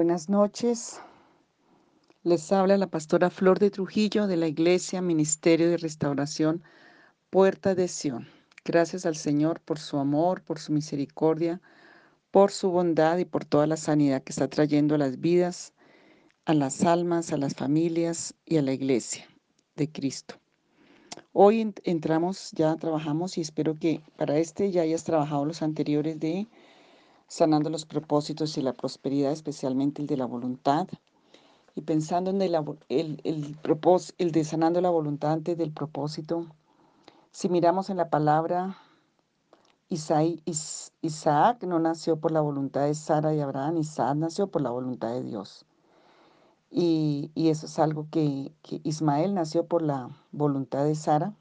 Buenas noches. Les habla la pastora Flor de Trujillo de la Iglesia Ministerio de Restauración Puerta de Sion. Gracias al Señor por su amor, por su misericordia, por su bondad y por toda la sanidad que está trayendo a las vidas, a las almas, a las familias y a la Iglesia de Cristo. Hoy entramos, ya trabajamos y espero que para este ya hayas trabajado los anteriores de sanando los propósitos y la prosperidad, especialmente el de la voluntad. Y pensando en el, el, el, el de sanando la voluntad antes del propósito, si miramos en la palabra, Isaac no nació por la voluntad de Sara y Abraham, Isaac nació por la voluntad de Dios. Y, y eso es algo que, que Ismael nació por la voluntad de Sara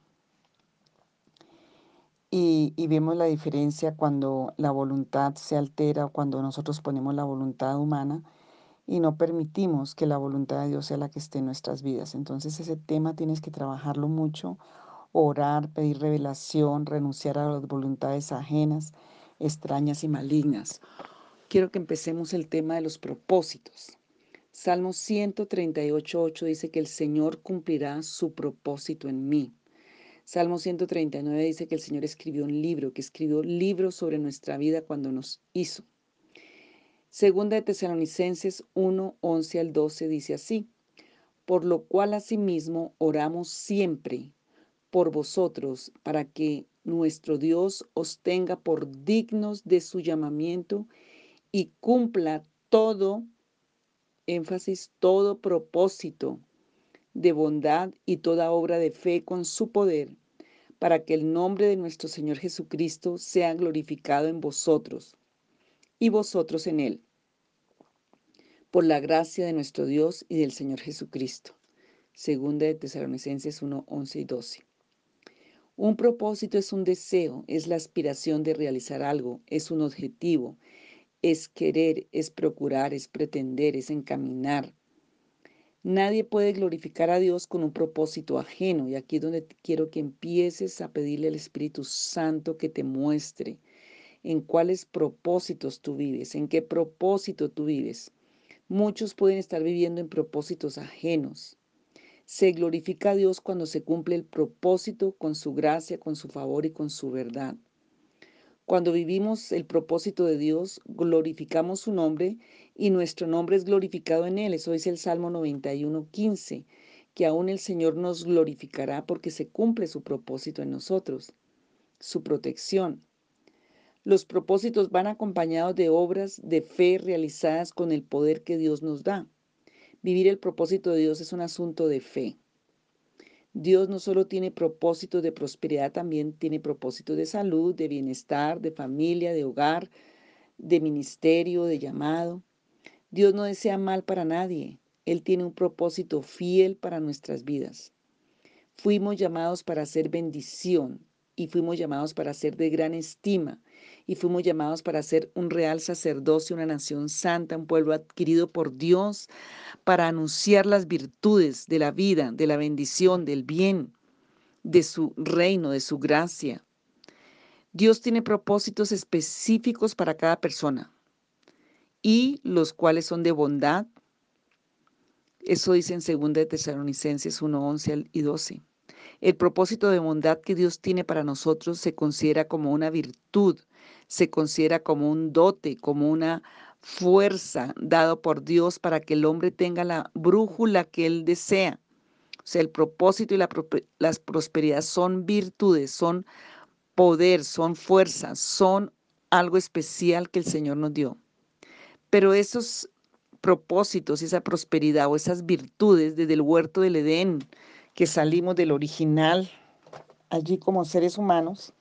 y, vemos la diferencia cuando la voluntad se altera cuando nosotros ponemos la voluntad humana y no permitimos que la voluntad de Dios sea la que esté en nuestras vidas. Entonces ese tema tienes que trabajarlo mucho, orar, pedir revelación, renunciar a las voluntades ajenas, extrañas y malignas. Quiero que empecemos el tema de los propósitos. Salmo 138.8 dice que el Señor cumplirá su propósito en mí. Salmo 139 dice que el Señor escribió un libro, que escribió libros sobre nuestra vida cuando nos hizo. Segunda de Tesalonicenses 1, 11 al 12 dice así, por lo cual asimismo oramos siempre por vosotros, para que nuestro Dios os tenga por dignos de su llamamiento y cumpla todo, énfasis, todo propósito de bondad y toda obra de fe con su poder, para que el nombre de nuestro Señor Jesucristo sea glorificado en vosotros y vosotros en Él, por la gracia de nuestro Dios y del Señor Jesucristo. Segunda de Tesalonicenses 1, 11 y 12. Un propósito es un deseo, es la aspiración de realizar algo, es un objetivo, es querer, es procurar, es pretender, es encaminar, Nadie puede glorificar a Dios con un propósito ajeno. Y aquí es donde quiero que empieces a pedirle al Espíritu Santo que te muestre en cuáles propósitos tú vives, en qué propósito tú vives. Muchos pueden estar viviendo en propósitos ajenos. Se glorifica a Dios cuando se cumple el propósito con su gracia, con su favor y con su verdad. Cuando vivimos el propósito de Dios, glorificamos su nombre y nuestro nombre es glorificado en él. Eso dice el Salmo 91, 15, que aún el Señor nos glorificará porque se cumple su propósito en nosotros, su protección. Los propósitos van acompañados de obras de fe realizadas con el poder que Dios nos da. Vivir el propósito de Dios es un asunto de fe. Dios no solo tiene propósitos de prosperidad, también tiene propósitos de salud, de bienestar, de familia, de hogar, de ministerio, de llamado. Dios no desea mal para nadie. Él tiene un propósito fiel para nuestras vidas. Fuimos llamados para hacer bendición y fuimos llamados para ser de gran estima y fuimos llamados para ser un real sacerdocio, una nación santa, un pueblo adquirido por Dios, para anunciar las virtudes de la vida, de la bendición, del bien, de su reino, de su gracia. Dios tiene propósitos específicos para cada persona y los cuales son de bondad. Eso dice en 2 de Tesalonicenses 1, 11 y 12. El propósito de bondad que Dios tiene para nosotros se considera como una virtud, se considera como un dote, como una fuerza dado por Dios para que el hombre tenga la brújula que él desea. O sea, el propósito y la, prosperidad son virtudes, son poder, son fuerzas, son algo especial que el Señor nos dio. Pero esos propósitos, esa prosperidad o esas virtudes desde el huerto del Edén, que salimos del original, allí como seres humanos,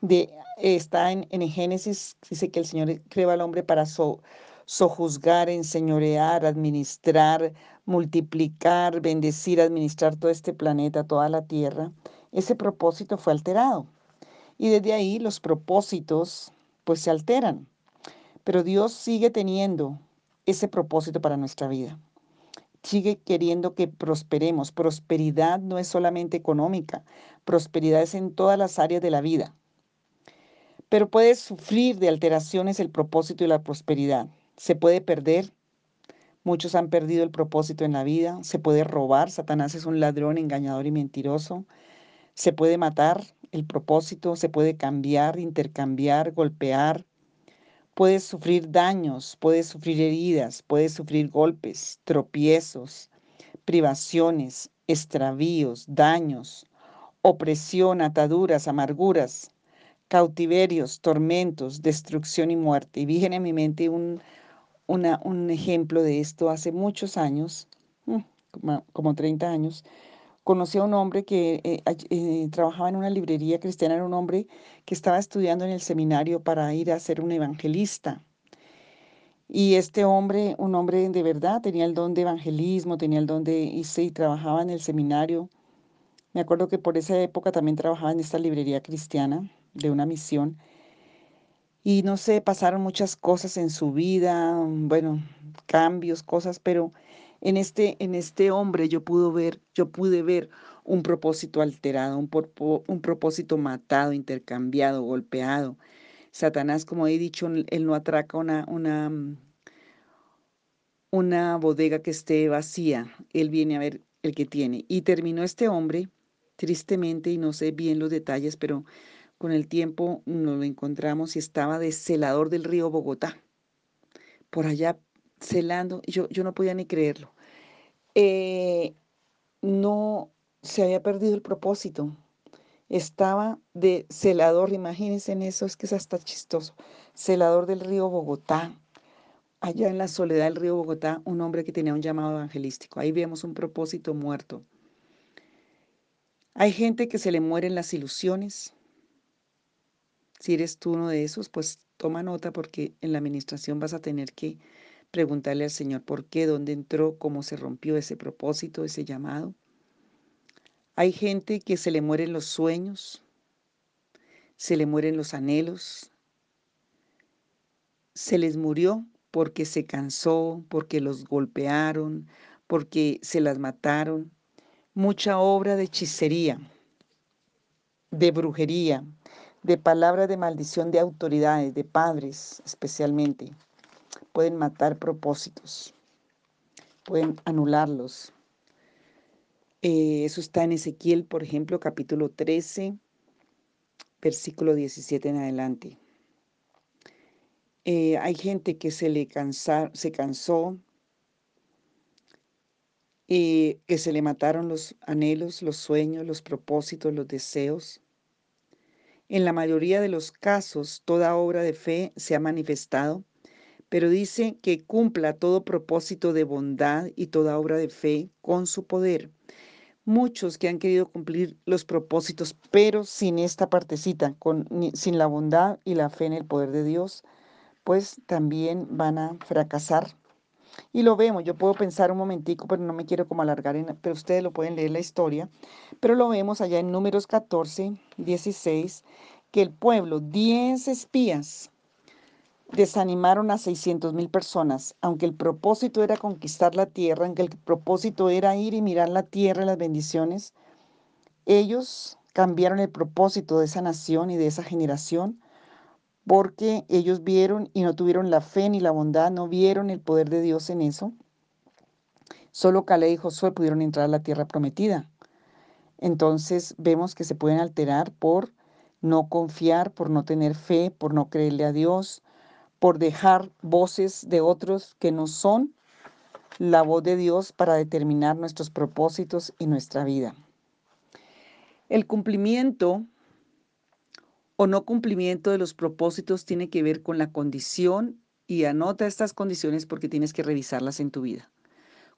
de, está en, en Génesis, dice que el Señor creó al hombre para sojuzgar, enseñorear, administrar, multiplicar, bendecir, administrar todo este planeta, toda la tierra. Ese propósito fue alterado. Y desde ahí los propósitos pues se alteran. Pero Dios sigue teniendo ese propósito para nuestra vida sigue queriendo que prosperemos. Prosperidad no es solamente económica, prosperidad es en todas las áreas de la vida. Pero puede sufrir de alteraciones el propósito y la prosperidad. Se puede perder, Muchos han perdido el propósito en la vida. Se puede robar. Satanás es un ladrón, engañador y mentiroso. Se puede matar el propósito. Se puede cambiar, intercambiar, golpear. Puedes sufrir daños, puedes sufrir heridas, puedes sufrir golpes, tropiezos, privaciones, extravíos, daños, opresión, ataduras, amarguras, cautiverios, tormentos, destrucción y muerte. Y vi en mi mente un, un ejemplo de esto hace muchos años, mm, como, 30 años. Conocí a un hombre que eh, eh, trabajaba en una librería cristiana, era un hombre que estaba estudiando en el seminario para ir a ser un evangelista. Y este hombre, un hombre de verdad, tenía el don de evangelismo, tenía el don de, y sí, trabajaba en el seminario. Me acuerdo que por esa época también trabajaba en esta librería cristiana de una misión. Y no sé, pasaron muchas cosas en su vida, bueno, cambios, cosas, pero en este, en este hombre yo pude ver, yo pude ver un propósito alterado, un, un propósito matado, intercambiado, golpeado. Satanás, como he dicho, él no atraca una, una, una bodega que esté vacía, él viene a ver el que tiene. Y terminó este hombre, tristemente, y no sé bien los detalles, pero con el tiempo nos lo encontramos y estaba de celador del río Bogotá, por allá celando, yo, yo no podía ni creerlo. Eh, no se había perdido el propósito. Estaba de celador, imagínense en eso, es que es hasta chistoso. Celador del río Bogotá, allá en la soledad del río Bogotá, un hombre que tenía un llamado evangelístico. Ahí vemos un propósito muerto. Hay gente que se le mueren las ilusiones, si eres tú uno de esos, pues toma nota porque en la administración vas a tener que preguntarle al Señor por qué, dónde entró, cómo se rompió ese propósito, ese llamado. Hay gente que se le mueren los sueños, se le mueren los anhelos, se les murió porque se cansó, porque los golpearon, porque se las mataron. Mucha obra de hechicería, de brujería, de palabras de maldición de autoridades, de padres especialmente. Pueden matar propósitos, pueden anularlos. Eh, eso está en Ezequiel, por ejemplo, capítulo 13, versículo 17 en adelante. Eh, hay gente que se le cansa, se cansó, eh, que se le mataron los anhelos, los sueños, los propósitos, los deseos. En la mayoría de los casos, toda obra de fe se ha manifestado, pero dice que cumpla todo propósito de bondad y toda obra de fe con su poder. Muchos que han querido cumplir los propósitos, pero sin esta partecita, sin la bondad y la fe en el poder de Dios, pues también van a fracasar. Y lo vemos, yo puedo pensar un momentico, pero no me quiero como alargar, pero ustedes lo pueden leer la historia, pero lo vemos allá en números 14, 16, que el pueblo, 10 espías, desanimaron a 600 mil personas, aunque el propósito era conquistar la tierra, aunque el propósito era ir y mirar la tierra y las bendiciones, ellos cambiaron el propósito de esa nación y de esa generación porque ellos vieron y no tuvieron la fe ni la bondad, no vieron el poder de Dios en eso. Solo Caleb y Josué pudieron entrar a la tierra prometida. Entonces vemos que se pueden alterar por no confiar, por no tener fe, por no creerle a Dios, por dejar voces de otros que no son la voz de Dios para determinar nuestros propósitos y nuestra vida. El cumplimiento o no cumplimiento de los propósitos tiene que ver con la condición y anota estas condiciones porque tienes que revisarlas en tu vida.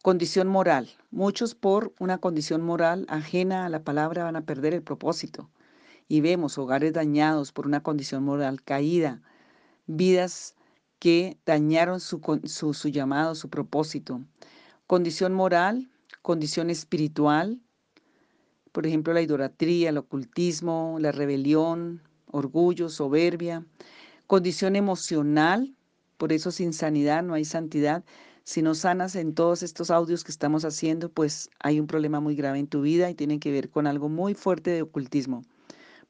Condición moral. Muchos por una condición moral ajena a la palabra van a perder el propósito. Y vemos hogares dañados por una condición moral caída, vidas que dañaron su, su, llamado, su propósito. Condición moral, condición espiritual, por ejemplo, la idolatría, el ocultismo, la rebelión, orgullo, soberbia, condición emocional, por eso sin sanidad no hay santidad. Si no sanas en todos estos audios que estamos haciendo, pues hay un problema muy grave en tu vida y tiene que ver con algo muy fuerte de ocultismo,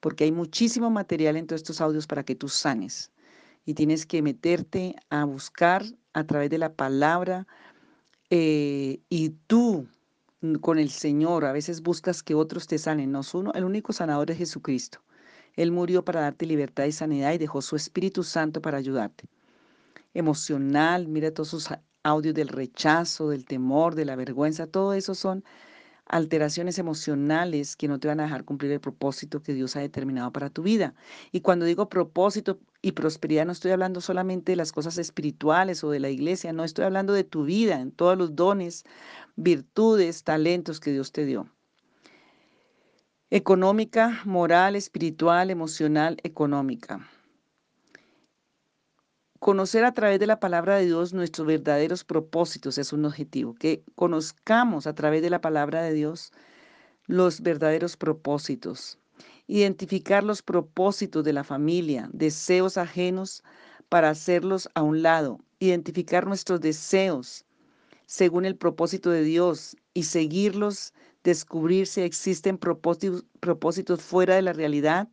porque hay muchísimo material en todos estos audios para que tú sanes y tienes que meterte a buscar a través de la palabra eh, y tú con el Señor a veces buscas que otros te sanen, no, uno, el único sanador es Jesucristo. Él murió para darte libertad y sanidad y dejó su Espíritu Santo para ayudarte. Emocional, mira todos sus audios del rechazo, del temor, de la vergüenza, todo eso son alteraciones emocionales que no te van a dejar cumplir el propósito que Dios ha determinado para tu vida. Y cuando digo propósito y prosperidad, no estoy hablando solamente de las cosas espirituales o de la iglesia, no estoy hablando de tu vida, en todos los dones, virtudes, talentos que Dios te dio. Económica, moral, espiritual, emocional, económica. Conocer a través de la palabra de Dios nuestros verdaderos propósitos es un objetivo, que conozcamos a través de la palabra de Dios los verdaderos propósitos. Identificar los propósitos de la familia, deseos ajenos para hacerlos a un lado. Identificar nuestros deseos según el propósito de Dios y seguirlos, descubrir si existen propósitos, propósitos fuera de la realidad.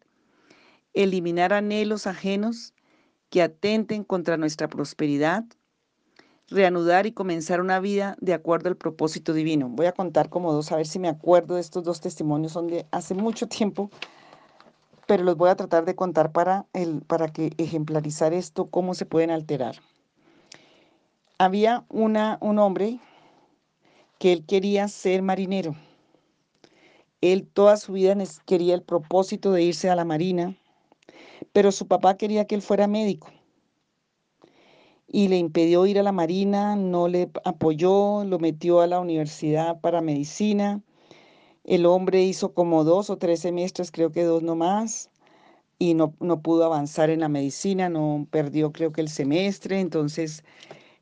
Eliminar anhelos ajenos que atenten contra nuestra prosperidad, reanudar y comenzar una vida de acuerdo al propósito divino. Voy a contar como dos, a ver si me acuerdo de estos dos testimonios, son de hace mucho tiempo, pero los voy a tratar de contar para, el, para que ejemplarizar esto, cómo se pueden alterar. Había una, un hombre que él quería ser marinero. Él toda su vida quería el propósito de irse a la marina pero su papá quería que él fuera médico y le impidió ir a la Marina, no le apoyó, lo metió a la universidad para medicina. El hombre hizo como dos o tres semestres, creo que dos nomás, y no, no pudo avanzar en la medicina, no perdió creo que el semestre, entonces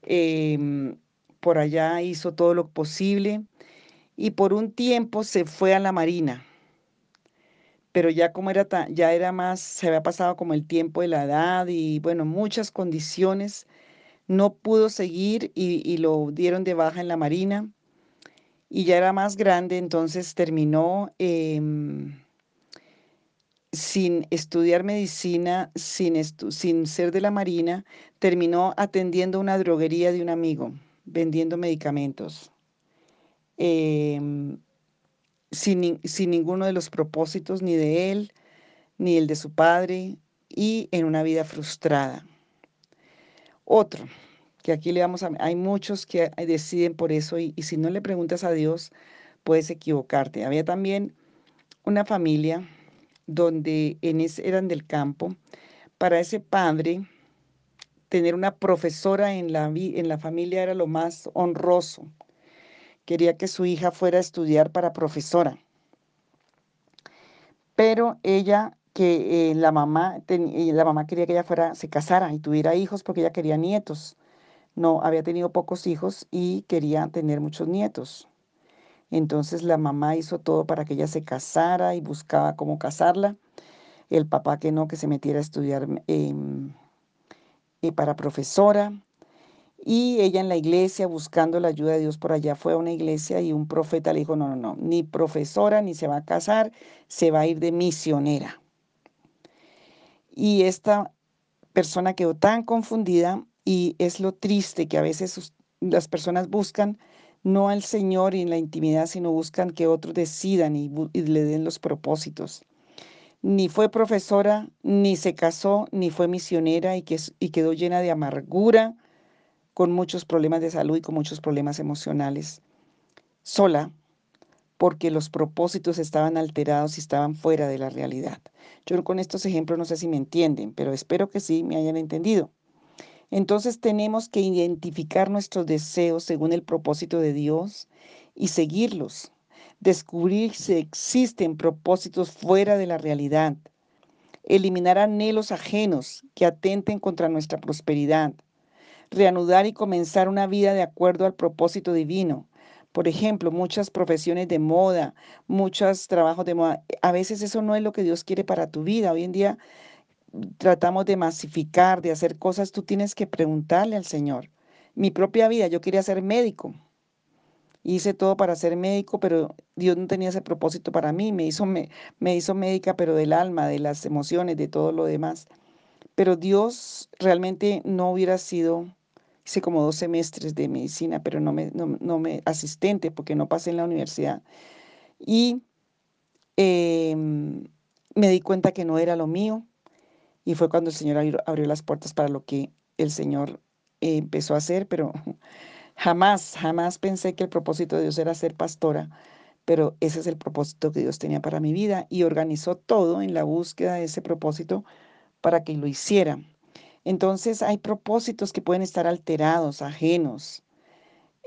em, por allá hizo todo lo posible y por un tiempo se fue a la Marina. Pero ya como era ya era más, se había pasado como el tiempo de la edad y bueno, muchas condiciones, no pudo seguir y, lo dieron de baja en la Marina y ya era más grande, entonces terminó em, sin estudiar medicina, sin, sin ser de la Marina, terminó atendiendo una droguería de un amigo, vendiendo medicamentos. Em, sin, ninguno de los propósitos ni de él, ni el de su padre, y en una vida frustrada. Otro, que aquí le vamos a... Hay muchos que deciden por eso y, si no le preguntas a Dios, puedes equivocarte. Había también una familia donde eran del campo. Para ese padre, tener una profesora en la, en la familia era lo más honroso quería que su hija fuera a estudiar para profesora. Pero ella, que eh, la, mamá, eh, la mamá quería que ella fuera, se casara y tuviera hijos porque ella quería nietos. No, había tenido pocos hijos y quería tener muchos nietos. Entonces la mamá hizo todo para que ella se casara y buscaba cómo casarla. El papá que no, que se metiera a estudiar em, eh, para profesora. Y ella en la iglesia, buscando la ayuda de Dios por allá, fue a una iglesia y un profeta le dijo, no, no, no, ni profesora, ni se va a casar, se va a ir de misionera. Y esta persona quedó tan confundida y es lo triste que a veces las personas buscan no al Señor y en la intimidad, sino buscan que otros decidan y, le den los propósitos. Ni fue profesora, ni se casó, ni fue misionera y, que, y quedó llena de amargura, con muchos problemas de salud y con muchos problemas emocionales, sola, porque los propósitos estaban alterados y estaban fuera de la realidad. Yo con estos ejemplos no sé si me entienden, pero espero que sí me hayan entendido. Entonces tenemos que identificar nuestros deseos según el propósito de Dios y seguirlos. Descubrir si existen propósitos fuera de la realidad. Eliminar anhelos ajenos que atenten contra nuestra prosperidad reanudar y comenzar una vida de acuerdo al propósito divino. Por ejemplo, muchas profesiones de moda, muchos trabajos de moda. A veces eso no es lo que Dios quiere para tu vida. Hoy en día tratamos de masificar, de hacer cosas. Tú tienes que preguntarle al Señor. Mi propia vida, yo quería ser médico. Hice todo para ser médico, pero Dios no tenía ese propósito para mí. Me hizo, me, me hizo médica, pero del alma, de las emociones, de todo lo demás. Pero Dios realmente no hubiera sido hice como dos semestres de medicina, pero no me, no, me asistente porque no pasé en la universidad. Y em, me di cuenta que no era lo mío y fue cuando el Señor abrió, las puertas para lo que el Señor eh, empezó a hacer, pero jamás, jamás pensé que el propósito de Dios era ser pastora, pero ese es el propósito que Dios tenía para mi vida y organizó todo en la búsqueda de ese propósito para que lo hiciera. Entonces hay propósitos que pueden estar alterados, ajenos,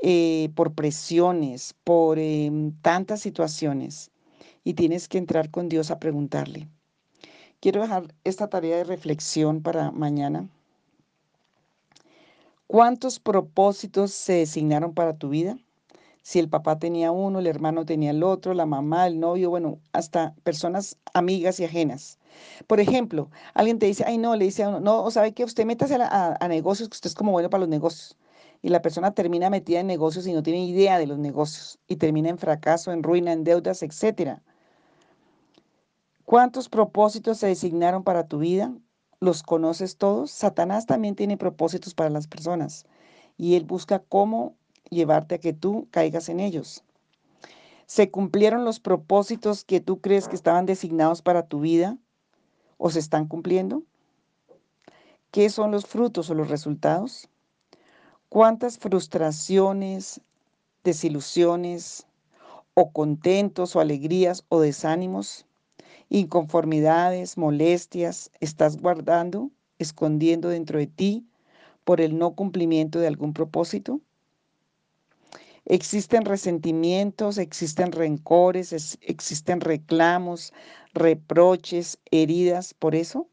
eh, por presiones, por em, tantas situaciones. Y tienes que entrar con Dios a preguntarle. Quiero dejar esta tarea de reflexión para mañana. ¿Cuántos propósitos se designaron para tu vida? Si el papá tenía uno, el hermano tenía el otro, la mamá, el novio, bueno, hasta personas amigas y ajenas. Por ejemplo, alguien te dice, ay, no, le dice a uno, no, ¿sabe que Usted métase a, a, negocios, que usted es como bueno para los negocios. Y la persona termina metida en negocios y no tiene idea de los negocios. Y termina en fracaso, en ruina, en deudas, etc. ¿Cuántos propósitos se designaron para tu vida? ¿Los conoces todos? Satanás también tiene propósitos para las personas. Y él busca cómo llevarte a que tú caigas en ellos. ¿Se cumplieron los propósitos que tú crees que estaban designados para tu vida? o se están cumpliendo? ¿Qué son los frutos o los resultados? ¿Cuántas frustraciones, desilusiones o contentos o alegrías o desánimos, inconformidades, molestias estás guardando, escondiendo dentro de ti por el no cumplimiento de algún propósito? Existen resentimientos, existen rencores, existen reclamos, reproches, heridas por eso.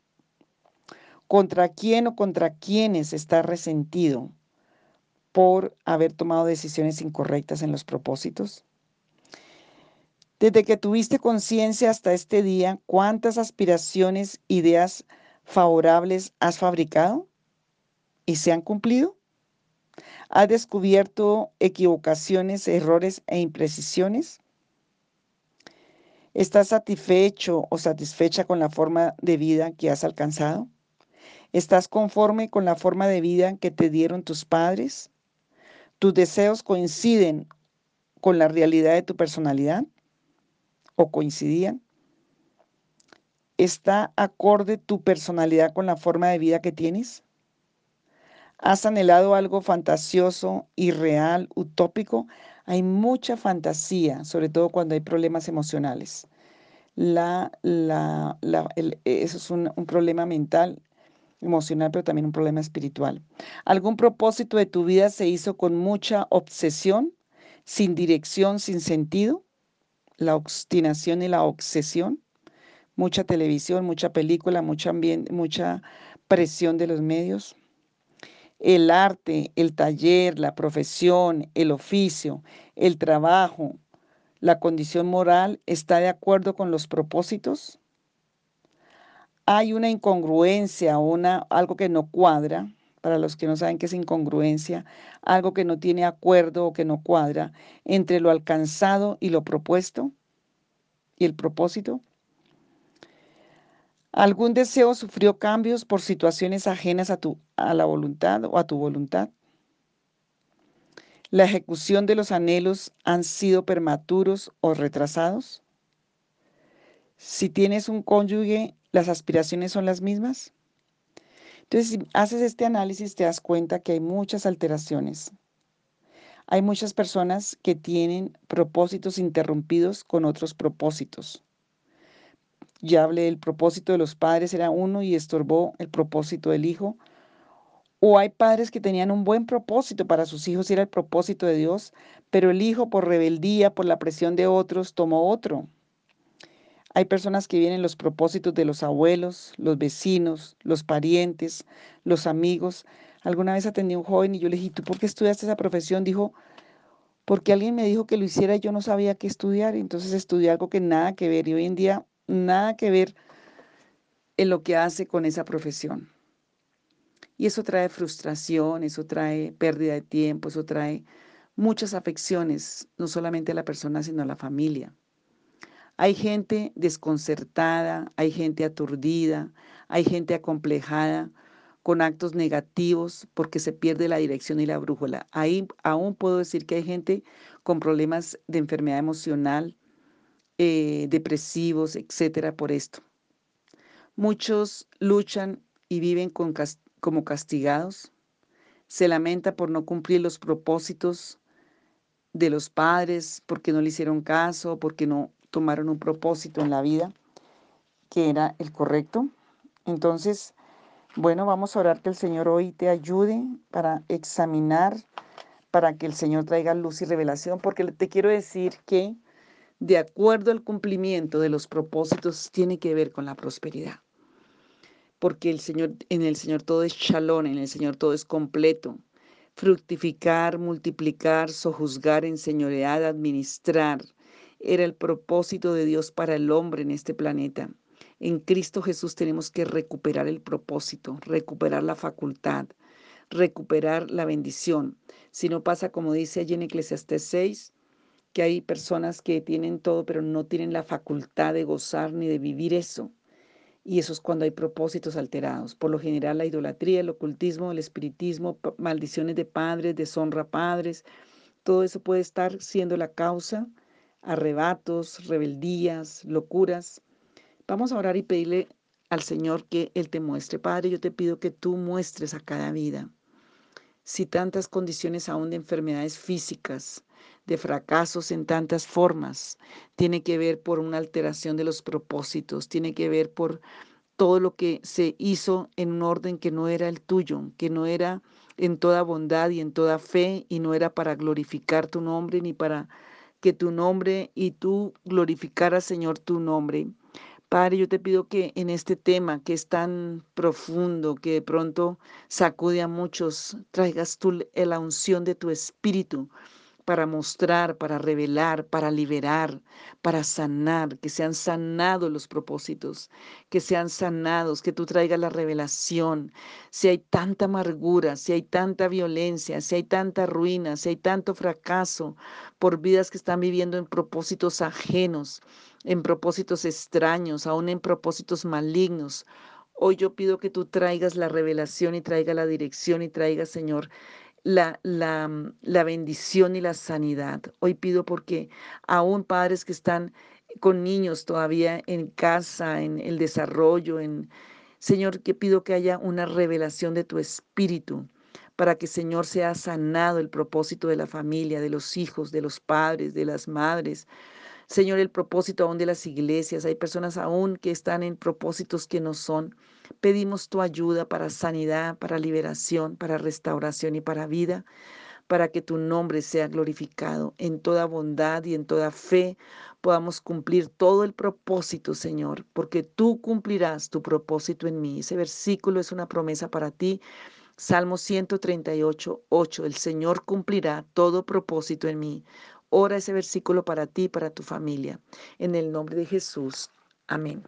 ¿Contra quién o contra quiénes está resentido por haber tomado decisiones incorrectas en los propósitos? Desde que tuviste conciencia hasta este día, ¿cuántas aspiraciones, ideas favorables has fabricado y se han cumplido? ¿Has descubierto equivocaciones, errores e imprecisiones? ¿Estás satisfecho o satisfecha con la forma de vida que has alcanzado? ¿Estás conforme con la forma de vida que te dieron tus padres? ¿Tus deseos coinciden con la realidad de tu personalidad? ¿O coincidían? ¿Está acorde tu personalidad con la forma de vida que tienes? ¿Has anhelado algo fantasioso, irreal, utópico? Hay mucha fantasía, sobre todo cuando hay problemas emocionales. La, la, eso es un, un problema mental, emocional, pero también un problema espiritual. ¿Algún propósito de tu vida se hizo con mucha obsesión, sin dirección, sin sentido? La obstinación y la obsesión. Mucha televisión, mucha película, mucha presión de los medios el arte, el taller, la profesión, el oficio, el trabajo, la condición moral está de acuerdo con los propósitos? Hay una incongruencia, una, algo que no cuadra, para los que no saben qué es incongruencia, algo que no tiene acuerdo o que no cuadra entre lo alcanzado y lo propuesto y el propósito. ¿Algún deseo sufrió cambios por situaciones ajenas a, tu, a la voluntad o a tu voluntad? ¿La ejecución de los anhelos han sido prematuros o retrasados? Si tienes un cónyuge, ¿las aspiraciones son las mismas? Entonces, si haces este análisis, te das cuenta que hay muchas alteraciones. Hay muchas personas que tienen propósitos interrumpidos con otros propósitos. Ya hablé del propósito de los padres, era uno y estorbó el propósito del hijo. O hay padres que tenían un buen propósito para sus hijos, era el propósito de Dios, pero el hijo por rebeldía, por la presión de otros, tomó otro. Hay personas que vienen los propósitos de los abuelos, los vecinos, los parientes, los amigos. Alguna vez atendí a un joven y yo le dije, ¿tú por qué estudiaste esa profesión? Dijo, porque alguien me dijo que lo hiciera y yo no sabía qué estudiar. Entonces estudié algo que nada que ver. Y hoy en día nada que ver en lo que hace con esa profesión. Y eso trae frustración, eso trae pérdida de tiempo, eso trae muchas afecciones, no solamente a la persona, sino a la familia. Hay gente desconcertada, hay gente aturdida, hay gente acomplejada con actos negativos porque se pierde la dirección y la brújula. Ahí aún puedo decir que hay gente con problemas de enfermedad emocional, eh, depresivos, etcétera, por esto. Muchos luchan y viven como castigados. Se lamenta por no cumplir los propósitos de los padres, porque no le hicieron caso, porque no tomaron un propósito en la vida que era el correcto. Entonces, bueno, vamos a orar que el Señor hoy te ayude para examinar, para que el Señor traiga luz y revelación, porque te quiero decir que de acuerdo al cumplimiento de los propósitos tiene que ver con la prosperidad. Porque el Señor, en el Señor todo es chalón, en el Señor todo es completo. Fructificar, multiplicar, sojuzgar, enseñorear, administrar, era el propósito de Dios para el hombre en este planeta. En Cristo Jesús tenemos que recuperar el propósito, recuperar la facultad, recuperar la bendición. Si no pasa como dice allí en Eclesiastés 6, que hay personas que tienen todo, pero no tienen la facultad de gozar ni de vivir eso. Y eso es cuando hay propósitos alterados. Por lo general, la idolatría, el ocultismo, el espiritismo, maldiciones de padres, deshonra padres, todo eso puede estar siendo la causa, arrebatos, rebeldías, locuras. Vamos a orar y pedirle al Señor que Él te muestre. Padre, yo te pido que tú muestres a cada vida. Si tantas condiciones aún de enfermedades físicas, de fracasos en tantas formas. Tiene que ver por una alteración de los propósitos, tiene que ver por todo lo que se hizo en un orden que no era el tuyo, que no era en toda bondad y en toda fe y no era para glorificar tu nombre ni para que tu nombre y tú glorificaras, Señor, tu nombre. Padre, yo te pido que en este tema que es tan profundo, que de pronto sacude a muchos, traigas tú la unción de tu espíritu para mostrar, para revelar, para liberar, para sanar, que sean sanados los propósitos, que sean sanados, que tú traigas la revelación. Si hay tanta amargura, si hay tanta violencia, si hay tanta ruina, si hay tanto fracaso por vidas que están viviendo en propósitos ajenos, en propósitos extraños, aún en propósitos malignos. Hoy yo pido que tú traigas la revelación y traiga la dirección y traiga, Señor, la, la, mm, la bendición y la sanidad. Hoy pido porque aún padres que están con niños todavía en casa, en el desarrollo, en Señor, que pido que haya una revelación de tu espíritu para que Señor sea sanado el propósito de la familia, de los hijos, de los padres, de las madres, Señor, el propósito aún de las iglesias. Hay personas aún que están en propósitos que no son. Pedimos tu ayuda para sanidad, para liberación, para restauración y para vida, para que tu nombre sea glorificado en toda bondad y en toda fe. Podamos cumplir todo el propósito, Señor, porque tú cumplirás tu propósito en mí. Ese versículo es una promesa para ti. Salmo 138, 8. El Señor cumplirá todo propósito en mí. Ora ese versículo para ti y para tu familia. En el nombre de Jesús. Amén.